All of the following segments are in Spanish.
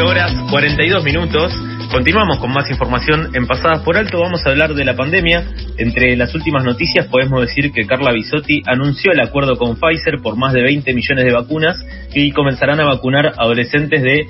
19 horas 42 minutos. Continuamos con más información en Pasadas por Alto. Vamos a hablar de la pandemia. Entre las últimas noticias podemos decir que Carla Bisotti anunció el acuerdo con Pfizer por más de 20 millones de vacunas y comenzarán a vacunar adolescentes de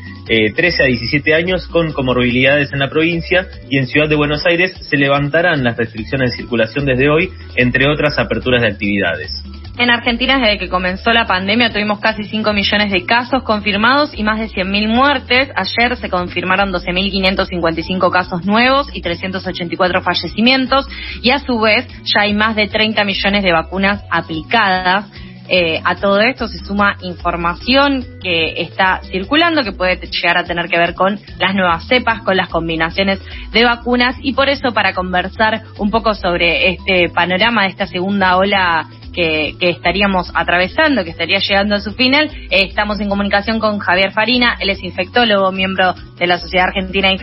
13 eh, a 17 años con comorbilidades en la provincia y en Ciudad de Buenos Aires se levantarán las restricciones de circulación desde hoy, entre otras aperturas de actividades. En Argentina, desde que comenzó la pandemia, tuvimos casi 5 millones de casos confirmados y más de 100.000 muertes. Ayer se confirmaron 12.555 casos nuevos y 384 fallecimientos. Y a su vez, ya hay más de 30 millones de vacunas aplicadas. Eh, a todo esto se suma información que está circulando, que puede llegar a tener que ver con las nuevas cepas, con las combinaciones de vacunas. Y por eso, para conversar un poco sobre este panorama de esta segunda ola que, estaríamos atravesando, que estaría llegando a su final. Eh, estamos en comunicación con Javier Farina, él es infectólogo, miembro de la Sociedad Argentina de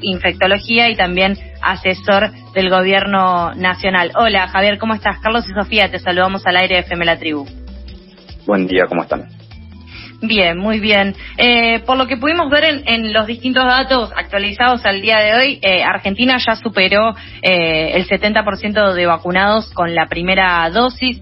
Infectología, y también asesor del Gobierno Nacional. Hola Javier, ¿cómo estás? Carlos y Sofía, te saludamos al aire de FM La Tribu. Buen día, ¿cómo están? Bien, muy bien. Eh, por lo que pudimos ver en, los distintos datos actualizados al día de hoy, eh, Argentina ya superó eh, el 70% de vacunados con la primera dosis.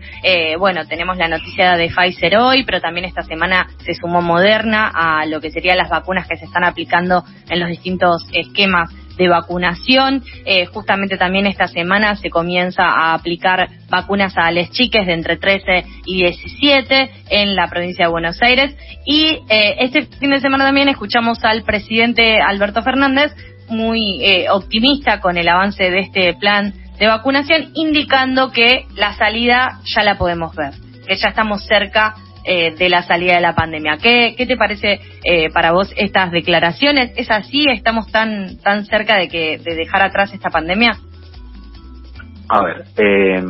bueno, tenemos la noticia de Pfizer hoy, pero también esta semana se sumó Moderna a lo que serían las vacunas que se están aplicando en los distintos esquemas de vacunación. Eh, justamente también esta semana se comienza a aplicar vacunas a les chiques de entre 13 y 17 en la provincia de Buenos Aires. Y eh, este fin de semana también escuchamos al presidente Alberto Fernández muy eh, optimista con el avance de este plan de vacunación, indicando que la salida ya la podemos ver, que ya estamos cerca eh, de la salida de la pandemia. ¿Qué, qué te parece eh, para vos estas declaraciones? ¿Es así? ¿Estamos tan, tan cerca de, que, de dejar atrás esta pandemia? A ver, eh,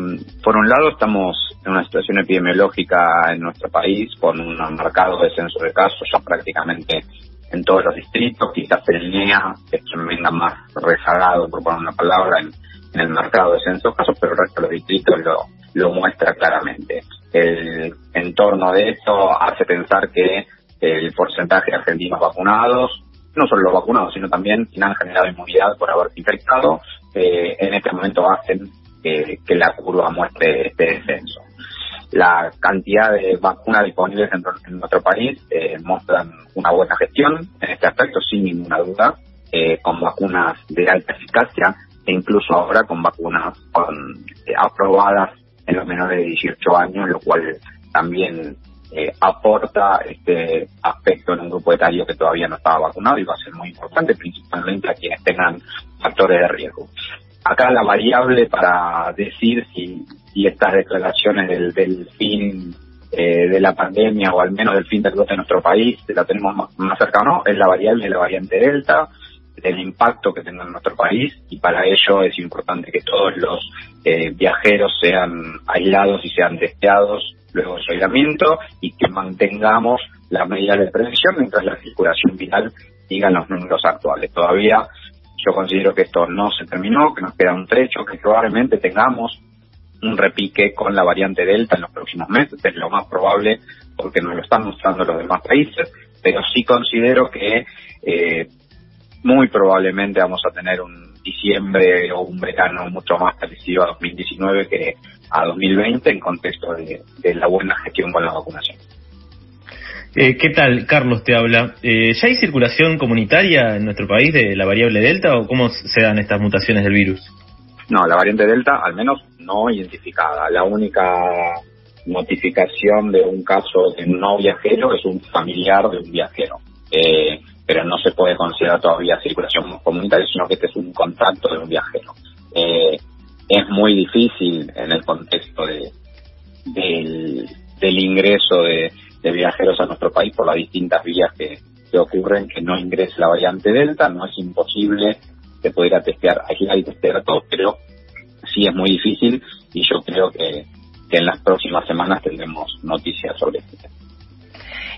por un lado estamos en una situación epidemiológica en nuestro país con un marcado descenso de casos ya prácticamente en todos los distritos, quizás en línea, que venga más rezagado, por poner una palabra, en, en el descenso de casos, pero el resto de los distritos lo, lo muestra claramente. El entorno de esto hace pensar que el porcentaje de argentinos vacunados, no solo los vacunados, sino también quienes han generado inmunidad por haberse infectado, eh, en este momento hacen que la curva muestre este descenso. La cantidad de vacunas disponibles en, nuestro país eh, muestran una buena gestión en este aspecto, sin ninguna duda, eh, con vacunas de alta eficacia e incluso ahora con vacunas con, aprobadas en los menores de 18 años, lo cual también eh, aporta este aspecto en un grupo etario que todavía no estaba vacunado y va a ser muy importante, principalmente a quienes tengan factores de riesgo. Acá la variable para decir si, si estas declaraciones del, fin eh, de la pandemia o al menos del fin del brote en nuestro país la tenemos más, más no, es la variable de la variante Delta del impacto que tenga en nuestro país y para ello es importante que todos los eh, viajeros sean aislados y sean testeados luego del aislamiento y que mantengamos las medidas de prevención mientras la circulación viral siga en los números actuales. Todavía yo considero que esto no se terminó, que nos queda un trecho, que probablemente tengamos un repique con la variante Delta en los próximos meses, es lo más probable porque nos lo están mostrando los demás países, pero sí considero que eh, muy probablemente vamos a tener un diciembre o un verano mucho más parecido a 2019 que a 2020 en contexto de, la buena gestión con la vacunación. Eh, ¿Qué tal? Carlos te habla. Eh, ¿Ya hay circulación comunitaria en nuestro país de la variable Delta o cómo se dan estas mutaciones del virus? No, la variante Delta al menos no identificada. La única notificación de un caso de no viajero es un familiar de un viajero. Eh, pero no se puede considerar todavía circulación comunitaria, sino que este es un contacto de un viajero. Eh, es muy difícil en el contexto de, del, ingreso de, viajeros a nuestro país por las distintas vías que, ocurren que no ingrese la variante Delta, no es imposible que pudiera testear, aislar y testear a todos, pero sí es muy difícil y yo creo que, que en las próximas semanas tendremos noticias sobre este tema.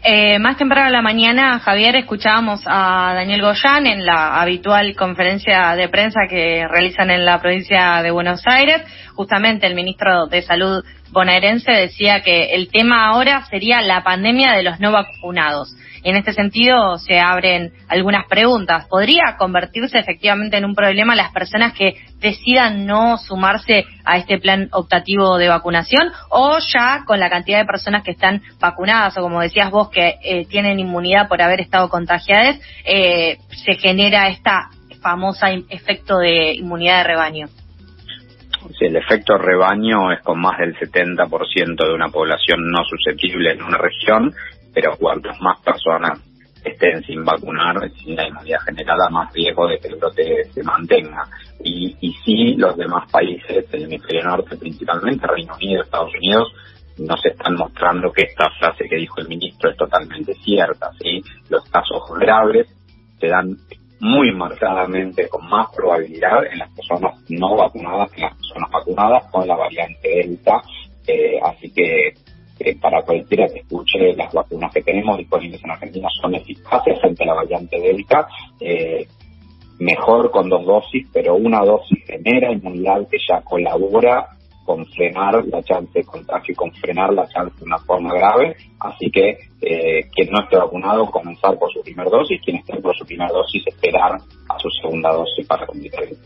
Eh, más temprano en la mañana, Javier, escuchábamos a Daniel Goyán en la habitual conferencia de prensa que realizan en la provincia de Buenos Aires. Justamente el ministro de Salud bonaerense decía que el tema ahora sería la pandemia de los no vacunados. En este sentido, se abren algunas preguntas. ¿Podría convertirse efectivamente en un problema las personas que decidan no sumarse a este plan optativo de vacunación o ya con la cantidad de personas que están vacunadas o como decías vos que eh, tienen inmunidad por haber estado contagiadas, eh, se genera esta famosa efecto de inmunidad de rebaño? El efecto rebaño es con más del 70% de una población no susceptible en una región, pero cuantas más personas estén sin vacunar, sin la inmunidad generada, más riesgo de que el brote se mantenga. Y, y sí, los demás países del hemisferio norte, principalmente Reino Unido, Estados Unidos, nos están mostrando que esta frase que dijo el ministro es totalmente cierta. ¿sí? Los casos graves se dan muy marcadamente con más probabilidad en las personas no vacunadas que en las personas vacunadas con la variante Delta. Eh, así que eh, para cualquiera que escuche, las vacunas que tenemos disponibles en Argentina son eficaces frente a la variante Delta. Eh, mejor con dos dosis, pero una dosis genera inmunidad que ya colabora con frenar la chance de contagio y con frenar la chance de una forma grave. Así que eh, quien no esté vacunado, comenzar por su primera dosis, quien esté por su primera dosis, esperar a su segunda dosis para completar el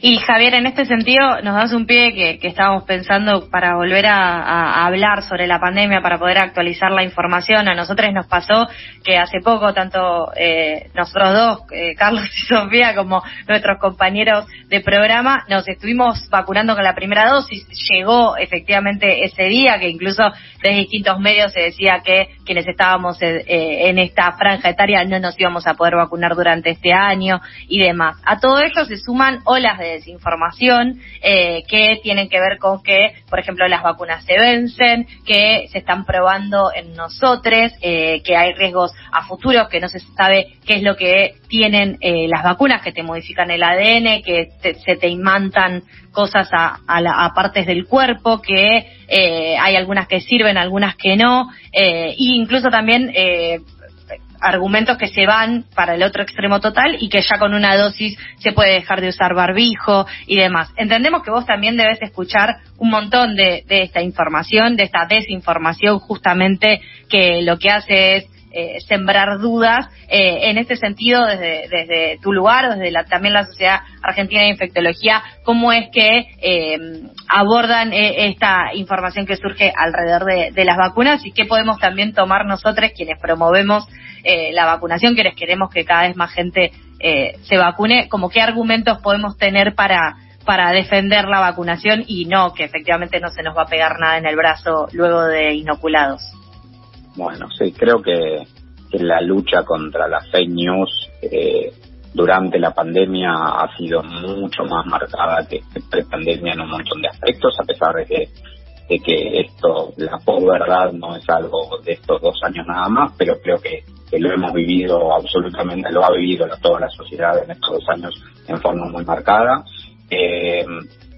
y Javier, en este sentido, nos das un pie que, que estábamos pensando para volver a, hablar sobre la pandemia, para poder actualizar la información. A nosotros nos pasó que hace poco, tanto eh, nosotros dos, eh, Carlos y Sofía, como nuestros compañeros de programa, nos estuvimos vacunando con la primera dosis. Llegó efectivamente ese día, que incluso de distintos medios se decía que quienes estábamos eh, en esta franja etaria no nos íbamos a poder vacunar durante este año y demás. A todo esto se suman olas de desinformación eh, que tienen que ver con que, por ejemplo, las vacunas se vencen, que se están probando en nosotros, eh, que hay riesgos a futuro, que no se sabe qué es lo que tienen eh, las vacunas, que te modifican el ADN, que se te imantan cosas a, a, partes del cuerpo, que hay algunas que sirven, algunas que no, e incluso también argumentos que se van para el otro extremo total y que ya con una dosis se puede dejar de usar barbijo y demás. Entendemos que vos también debes escuchar un montón de, de esta información, de esta desinformación justamente que lo que hace es eh, sembrar dudas eh, en este sentido desde, desde tu lugar desde la, también la Sociedad Argentina de Infectología, cómo es que eh, abordan esta información que surge alrededor de, las vacunas y qué podemos también tomar nosotros quienes promovemos la vacunación, quienes queremos que cada vez más gente se vacune, como qué argumentos podemos tener para para defender la vacunación y no que efectivamente no se nos va a pegar nada en el brazo luego de inoculados. Bueno, sí, creo que, la lucha contra las fake news eh, durante la pandemia ha sido mucho más marcada que pre-pandemia en un montón de aspectos, a pesar de que, de que esto, la verdad no es algo de estos dos años nada más, pero creo que, lo hemos vivido absolutamente, lo ha vivido toda la sociedad en estos dos años en forma muy marcada. Eh,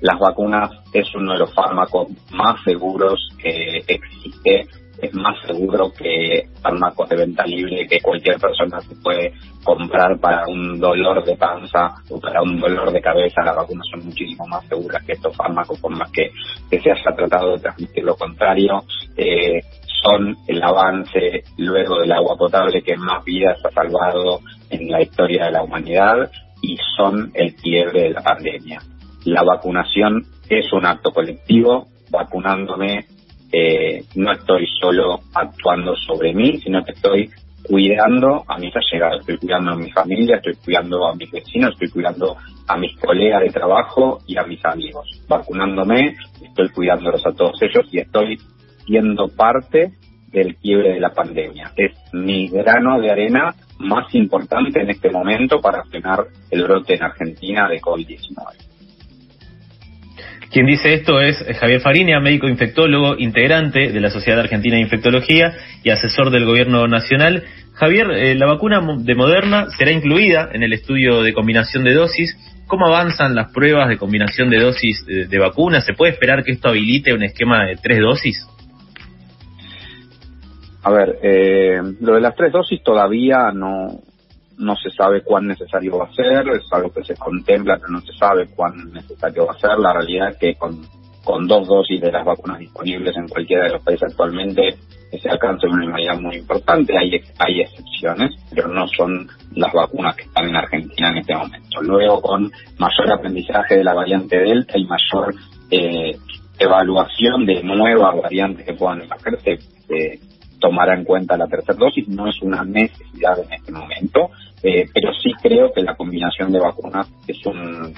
las vacunas es uno de los fármacos más seguros que existe es más seguro que fármacos de venta libre que cualquier persona se puede comprar para un dolor de panza o para un dolor de cabeza. Las vacunas son muchísimo más seguras que estos fármacos, por más que, se haya tratado de transmitir lo contrario. Eh, son el avance luego del agua potable que más vidas ha salvado en la historia de la humanidad y son el quiebre de la pandemia. La vacunación es un acto colectivo, vacunándome eh, no estoy solo actuando sobre mí, sino que estoy cuidando a mis allegados, estoy cuidando a mi familia, estoy cuidando a mis vecinos, estoy cuidando a mis colegas de trabajo y a mis amigos. Vacunándome, estoy cuidándolos a todos ellos y estoy siendo parte del quiebre de la pandemia. Es mi grano de arena más importante en este momento para frenar el brote en Argentina de COVID-19. Quien dice esto es Javier Farinia, médico infectólogo, integrante de la Sociedad Argentina de Infectología y asesor del Gobierno Nacional. Javier, eh, la vacuna de Moderna será incluida en el estudio de combinación de dosis. ¿Cómo avanzan las pruebas de combinación de dosis de, de vacunas? ¿Se puede esperar que esto habilite un esquema de tres dosis? A ver, eh, lo de las tres dosis todavía no, no se sabe cuán necesario va a ser, es algo que se contempla, pero no se sabe cuán necesario va a ser. La realidad es que con, con dos dosis de las vacunas disponibles en cualquiera de los países actualmente se alcanza una inmunidad muy importante. Hay, hay excepciones, pero no son las vacunas que están en Argentina en este momento. Luego, con mayor aprendizaje de la variante Delta y mayor eh, evaluación de nuevas variantes que puedan emerger, se, tomará en cuenta la tercera dosis. No es una necesidad en este momento, eh, pero sí creo que la combinación de vacunas es un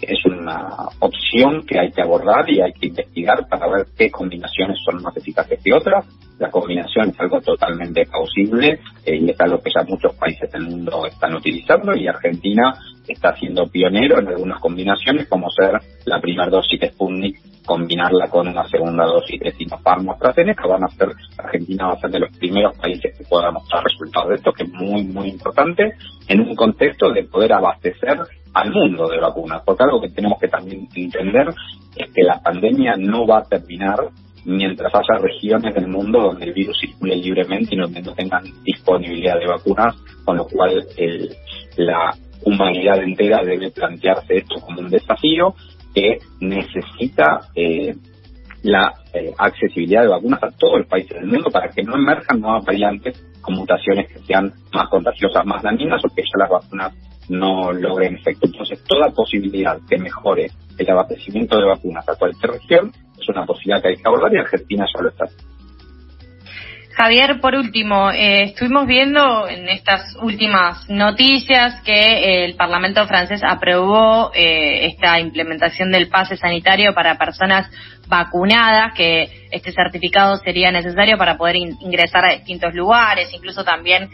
es una opción que hay que abordar y hay que investigar para ver qué combinaciones son más eficaces que otras. La combinación es algo totalmente plausible eh, y es algo que ya muchos países del mundo están utilizando y Argentina está siendo pionero en algunas combinaciones como ser la primera dosis de Sputnik combinarla con una segunda dosis de Sinopharm AstraZeneca van a ser Argentina va a ser de los primeros países que pueda mostrar resultados de esto que es muy muy importante en un contexto de poder abastecer al mundo de vacunas, porque algo que tenemos que también entender es que la pandemia no va a terminar mientras haya regiones del mundo donde el virus circule libremente y donde no tengan disponibilidad de vacunas, con lo cual la humanidad entera debe plantearse esto como un desafío que necesita eh, la eh, accesibilidad de vacunas a todos los países del mundo para que no emerjan nuevas variantes con mutaciones que sean más contagiosas, más dañinas o que ya las vacunas no logren efecto. Entonces, toda posibilidad que mejore el abastecimiento de vacunas a cualquier región es una posibilidad que hay que abordar y Argentina ya lo está. Javier, por último, eh, estuvimos viendo en estas últimas noticias que eh, el Parlamento francés aprobó eh, esta implementación del pase sanitario para personas vacunadas, que este certificado sería necesario para poder ingresar a distintos lugares. Incluso también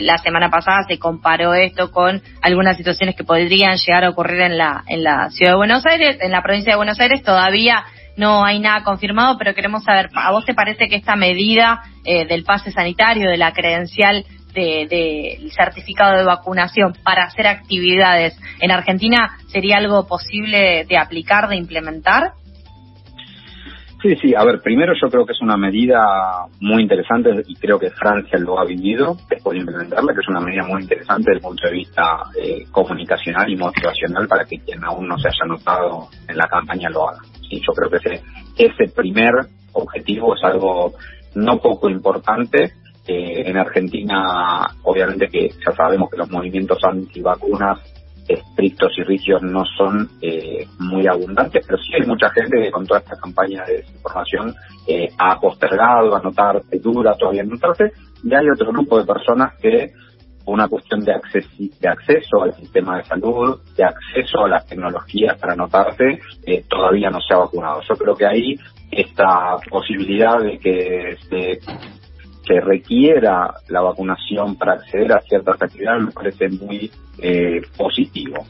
la semana pasada se comparó esto con algunas situaciones que podrían llegar a ocurrir en la, en la ciudad de Buenos Aires, en la provincia de Buenos Aires. Todavía no hay nada confirmado, pero queremos saber, ¿a vos te parece que esta medida eh, del pase sanitario, de la credencial del de, certificado de vacunación para hacer actividades en Argentina sería algo posible de aplicar, de implementar? Sí, sí, a ver, primero yo creo que es una medida muy interesante y creo que Francia lo ha vivido después de implementarla, que es una medida muy interesante desde el punto de vista eh, comunicacional y motivacional para que quien aún no se haya notado en la campaña lo haga. Y yo creo que ese, ese primer objetivo es algo no poco importante. Eh, en Argentina, obviamente que ya sabemos que los movimientos antivacunas estrictos y rígidos no son eh, muy abundantes, pero sí hay mucha gente que con toda esta campaña de desinformación eh, ha postergado anotarse, dura todavía anotarse, y hay otro grupo de personas que una cuestión de, acceso al sistema de salud, de acceso a las tecnologías para anotarse, eh, todavía no se ha vacunado. Yo creo que ahí esta posibilidad de que se se requiera la vacunación para acceder a ciertas actividades me parece muy eh, positivo.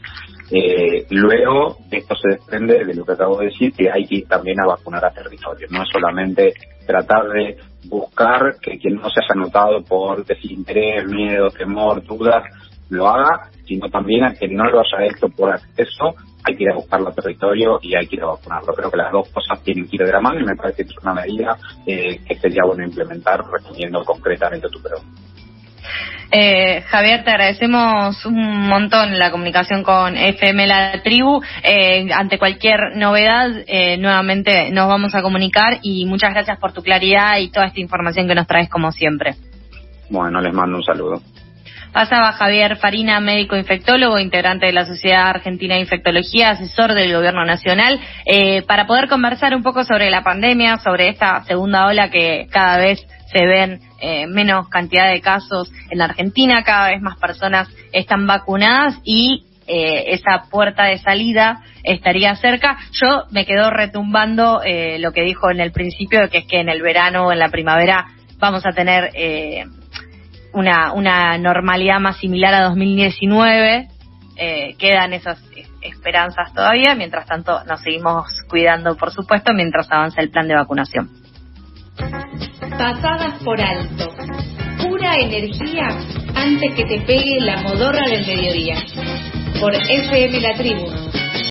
Eh, luego, esto se desprende de lo que acabo de decir, que hay que ir también a vacunar a territorio. No es solamente tratar de buscar que quien no se haya notado por desinterés, miedo, temor, dudas, lo haga, sino también a quien no lo haya hecho por acceso, hay que ir a buscarlo a territorio y hay que ir a vacunarlo. Creo que las dos cosas tienen que ir de la mano y me parece que es una medida eh, que sería bueno implementar respondiendo concretamente a tu pregunta. Eh, Javier, te agradecemos un montón la comunicación con FM La Tribu. Eh, ante cualquier novedad, eh, nuevamente nos vamos a comunicar y muchas gracias por tu claridad y toda esta información que nos traes como siempre. Bueno, les mando un saludo. Pasaba Javier Farina, médico infectólogo, integrante de la Sociedad Argentina de Infectología, asesor del Gobierno Nacional, eh, para poder conversar un poco sobre la pandemia, sobre esta segunda ola que cada vez se ven eh, menos cantidad de casos en la Argentina, cada vez más personas están vacunadas y eh, esa puerta de salida estaría cerca. Yo me quedo retumbando lo que dijo en el principio, que es que en el verano o en la primavera vamos a tener una, una normalidad más similar a 2019. Eh, quedan esas esperanzas todavía. Mientras tanto, nos seguimos cuidando, por supuesto, mientras avanza el plan de vacunación. Pasadas por alto. Pura energía antes que te pegue la modorra del mediodía. Por FM La Tribu